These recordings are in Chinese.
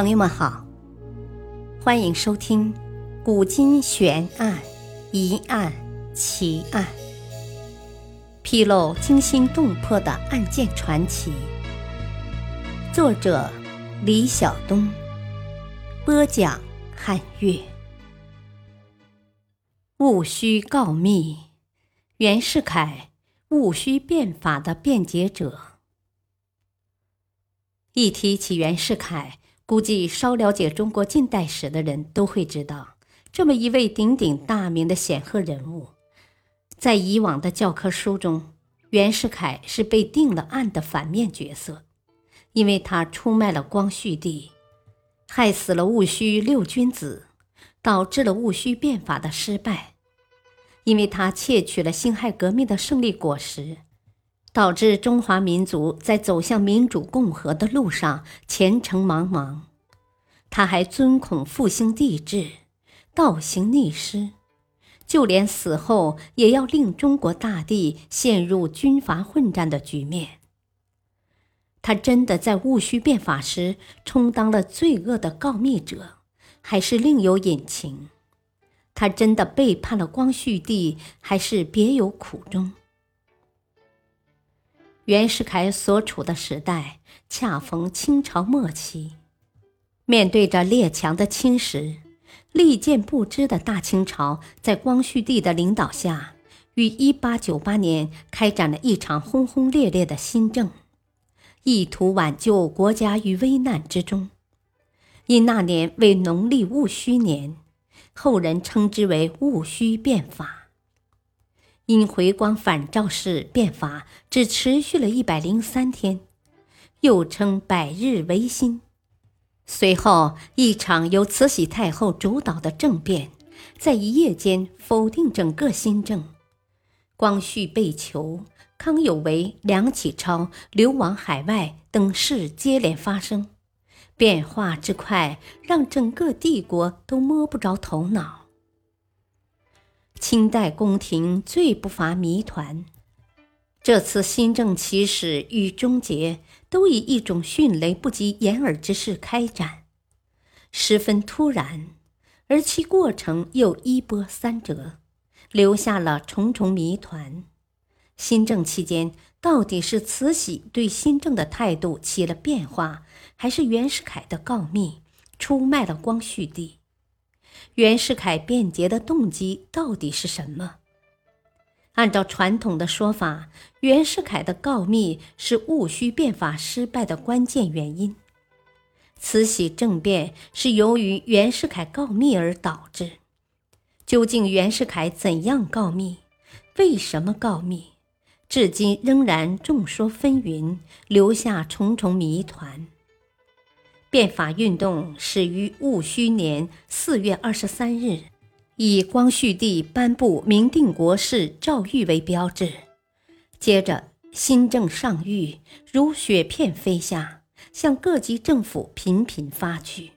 朋友们好，欢迎收听《古今悬案、疑案、奇案》，披露惊心动魄的案件传奇。作者：李晓东，播讲：汉月。戊戌告密，袁世凯戊戌变法的辩解者。一提起袁世凯，估计稍了解中国近代史的人都会知道，这么一位鼎鼎大名的显赫人物，在以往的教科书中，袁世凯是被定了案的反面角色，因为他出卖了光绪帝，害死了戊戌六君子，导致了戊戌变法的失败；因为他窃取了辛亥革命的胜利果实。导致中华民族在走向民主共和的路上前程茫茫。他还尊孔复兴帝制，倒行逆施，就连死后也要令中国大地陷入军阀混战的局面。他真的在戊戌变法时充当了罪恶的告密者，还是另有隐情？他真的背叛了光绪帝，还是别有苦衷？袁世凯所处的时代恰逢清朝末期，面对着列强的侵蚀，利剑不支的大清朝在光绪帝的领导下，于1898年开展了一场轰轰烈烈的新政，意图挽救国家于危难之中。因那年为农历戊戌年，后人称之为戊戌变法。因回光返照式变法只持续了一百零三天，又称百日维新。随后，一场由慈禧太后主导的政变，在一夜间否定整个新政。光绪被囚，康有为、梁启超流亡海外等事接连发生，变化之快，让整个帝国都摸不着头脑。清代宫廷最不乏谜团，这次新政起始与终结都以一种迅雷不及掩耳之势开展，十分突然，而其过程又一波三折，留下了重重谜团。新政期间，到底是慈禧对新政的态度起了变化，还是袁世凯的告密出卖了光绪帝？袁世凯辩解的动机到底是什么？按照传统的说法，袁世凯的告密是戊戌变法失败的关键原因。慈禧政变是由于袁世凯告密而导致。究竟袁世凯怎样告密？为什么告密？至今仍然众说纷纭，留下重重谜团。变法运动始于戊戌年四月二十三日，以光绪帝颁布明定国事诏谕为标志。接着，新政上谕如雪片飞下，向各级政府频频发去。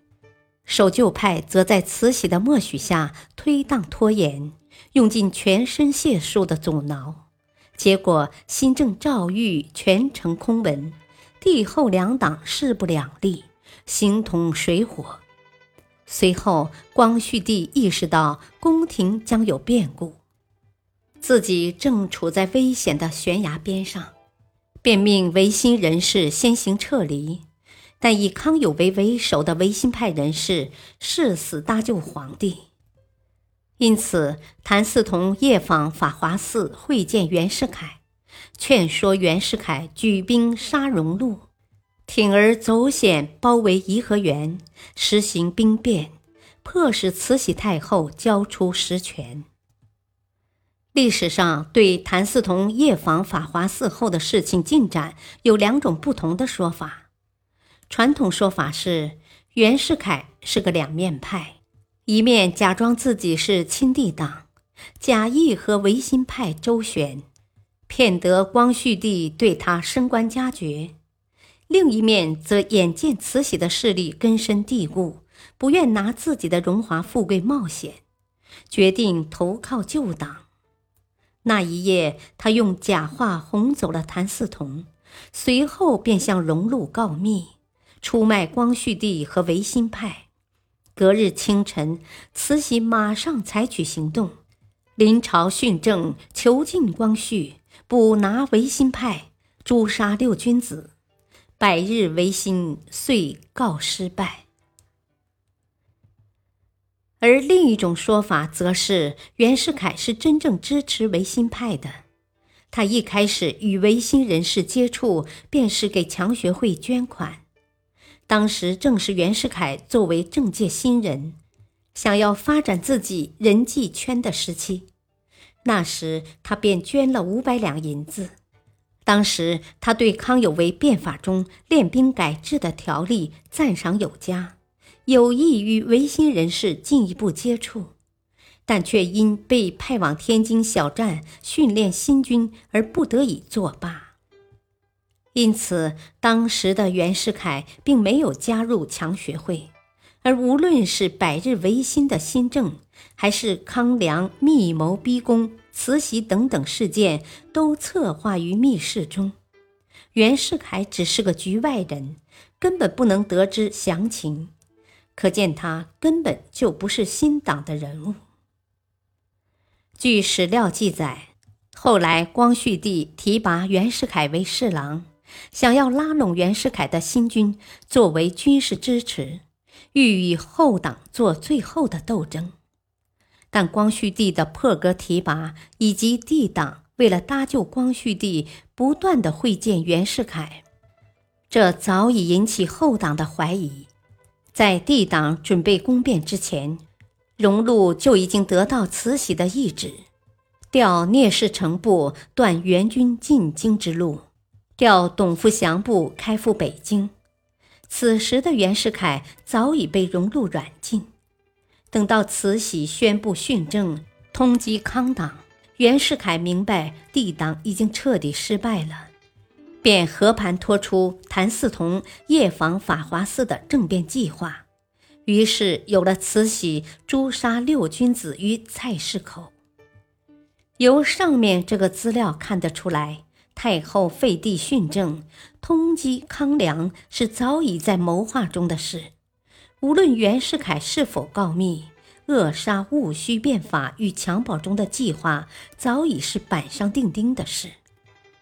守旧派则在慈禧的默许下推宕拖延，用尽全身解数的阻挠。结果，新政诏谕全成空文，帝后两党势不两立。形同水火。随后，光绪帝意识到宫廷将有变故，自己正处在危险的悬崖边上，便命维新人士先行撤离。但以康有为为首的维新派人士誓死搭救皇帝，因此谭嗣同夜访法华寺会见袁世凯，劝说袁世凯举兵杀荣禄。铤而走险，包围颐和园，实行兵变，迫使慈禧太后交出实权。历史上对谭嗣同夜访法华寺后的事情进展有两种不同的说法。传统说法是，袁世凯是个两面派，一面假装自己是亲帝党，假意和维新派周旋，骗得光绪帝对他升官加爵。另一面则眼见慈禧的势力根深蒂固，不愿拿自己的荣华富贵冒险，决定投靠旧党。那一夜，他用假话哄走了谭嗣同，随后便向荣禄告密，出卖光绪帝和维新派。隔日清晨，慈禧马上采取行动，临朝训政，囚禁光绪，捕拿维新派，诛杀六君子。百日维新遂告失败。而另一种说法则是，袁世凯是真正支持维新派的。他一开始与维新人士接触，便是给强学会捐款。当时正是袁世凯作为政界新人，想要发展自己人际圈的时期。那时他便捐了五百两银子。当时他对康有为变法中练兵改制的条例赞赏有加。有意与维新人士进一步接触，但却因被派往天津小站训练新军而不得已作罢。因此，当时的袁世凯并没有加入强学会，而无论是百日维新的新政，还是康梁密谋逼宫、慈禧等等事件，都策划于密室中。袁世凯只是个局外人，根本不能得知详情。可见他根本就不是新党的人物。据史料记载，后来光绪帝提拔袁世凯为侍郎，想要拉拢袁世凯的新军作为军事支持，欲与后党做最后的斗争。但光绪帝的破格提拔以及帝党为了搭救光绪帝不断的会见袁世凯，这早已引起后党的怀疑。在帝党准备攻变之前，荣禄就已经得到慈禧的懿旨，调聂士成部断元军进京之路，调董福祥部开赴北京。此时的袁世凯早已被荣禄软禁。等到慈禧宣布训政，通缉康党，袁世凯明白帝党已经彻底失败了。便和盘托出谭嗣同夜访法华寺的政变计划，于是有了慈禧诛杀六君子于菜市口。由上面这个资料看得出来，太后废帝训政、通缉康梁是早已在谋划中的事。无论袁世凯是否告密，扼杀戊戌变法与襁褓中的计划早已是板上钉钉的事。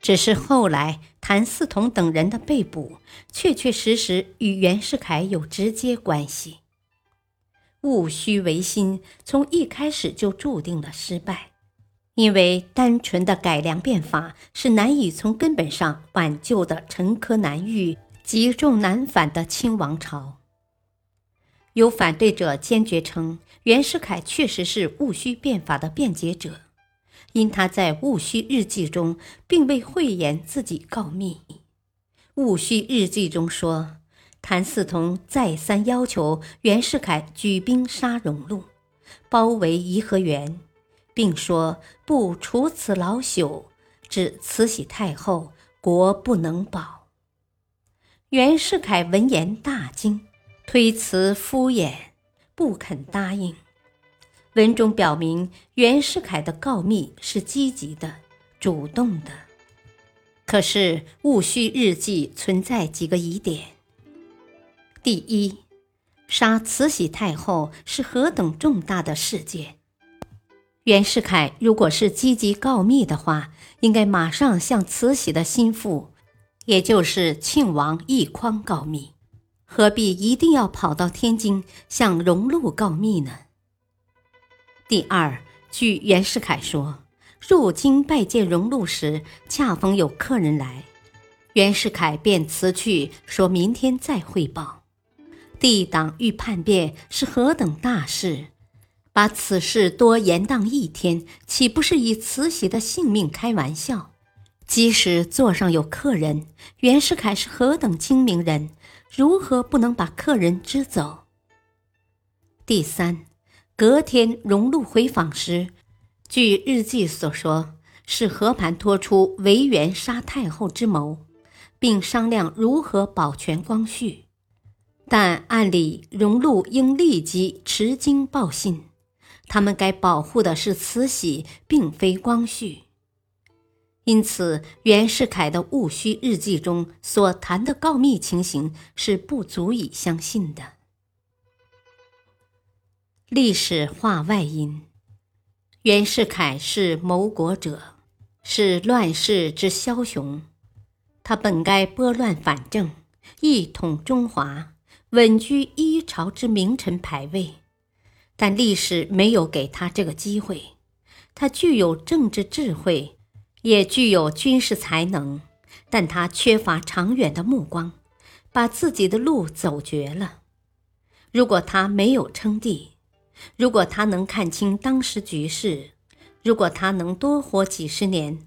只是后来谭嗣同等人的被捕，确确实实与袁世凯有直接关系。戊戌维新从一开始就注定了失败，因为单纯的改良变法是难以从根本上挽救的沉疴难愈、积重难返的清王朝。有反对者坚决称，袁世凯确实是戊戌变法的辩解者。因他在戊戌日记中并未讳言自己告密，戊戌日记中说，谭嗣同再三要求袁世凯举兵杀荣禄，包围颐和园，并说不除此老朽，指慈禧太后，国不能保。袁世凯闻言大惊，推辞敷衍，不肯答应。文中表明，袁世凯的告密是积极的、主动的。可是戊戌日记存在几个疑点：第一，杀慈禧太后是何等重大的事件？袁世凯如果是积极告密的话，应该马上向慈禧的心腹，也就是庆王奕匡告密，何必一定要跑到天津向荣禄告密呢？第二，据袁世凯说，入京拜见荣禄时，恰逢有客人来，袁世凯便辞去，说明天再汇报。帝党欲叛变是何等大事，把此事多延宕一天，岂不是以慈禧的性命开玩笑？即使座上有客人，袁世凯是何等精明人，如何不能把客人支走？第三。隔天，荣禄回访时，据日记所说，是和盘托出维园杀太后之谋，并商量如何保全光绪。但按理，荣禄应立即持京报信，他们该保护的是慈禧，并非光绪。因此，袁世凯的戊戌日记中所谈的告密情形是不足以相信的。历史话外音：袁世凯是谋国者，是乱世之枭雄，他本该拨乱反正，一统中华，稳居一朝之名臣牌位，但历史没有给他这个机会。他具有政治智慧。也具有军事才能，但他缺乏长远的目光，把自己的路走绝了。如果他没有称帝，如果他能看清当时局势，如果他能多活几十年，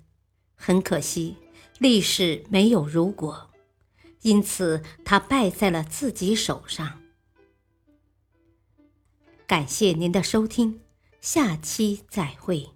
很可惜，历史没有如果，因此他败在了自己手上。感谢您的收听，下期再会。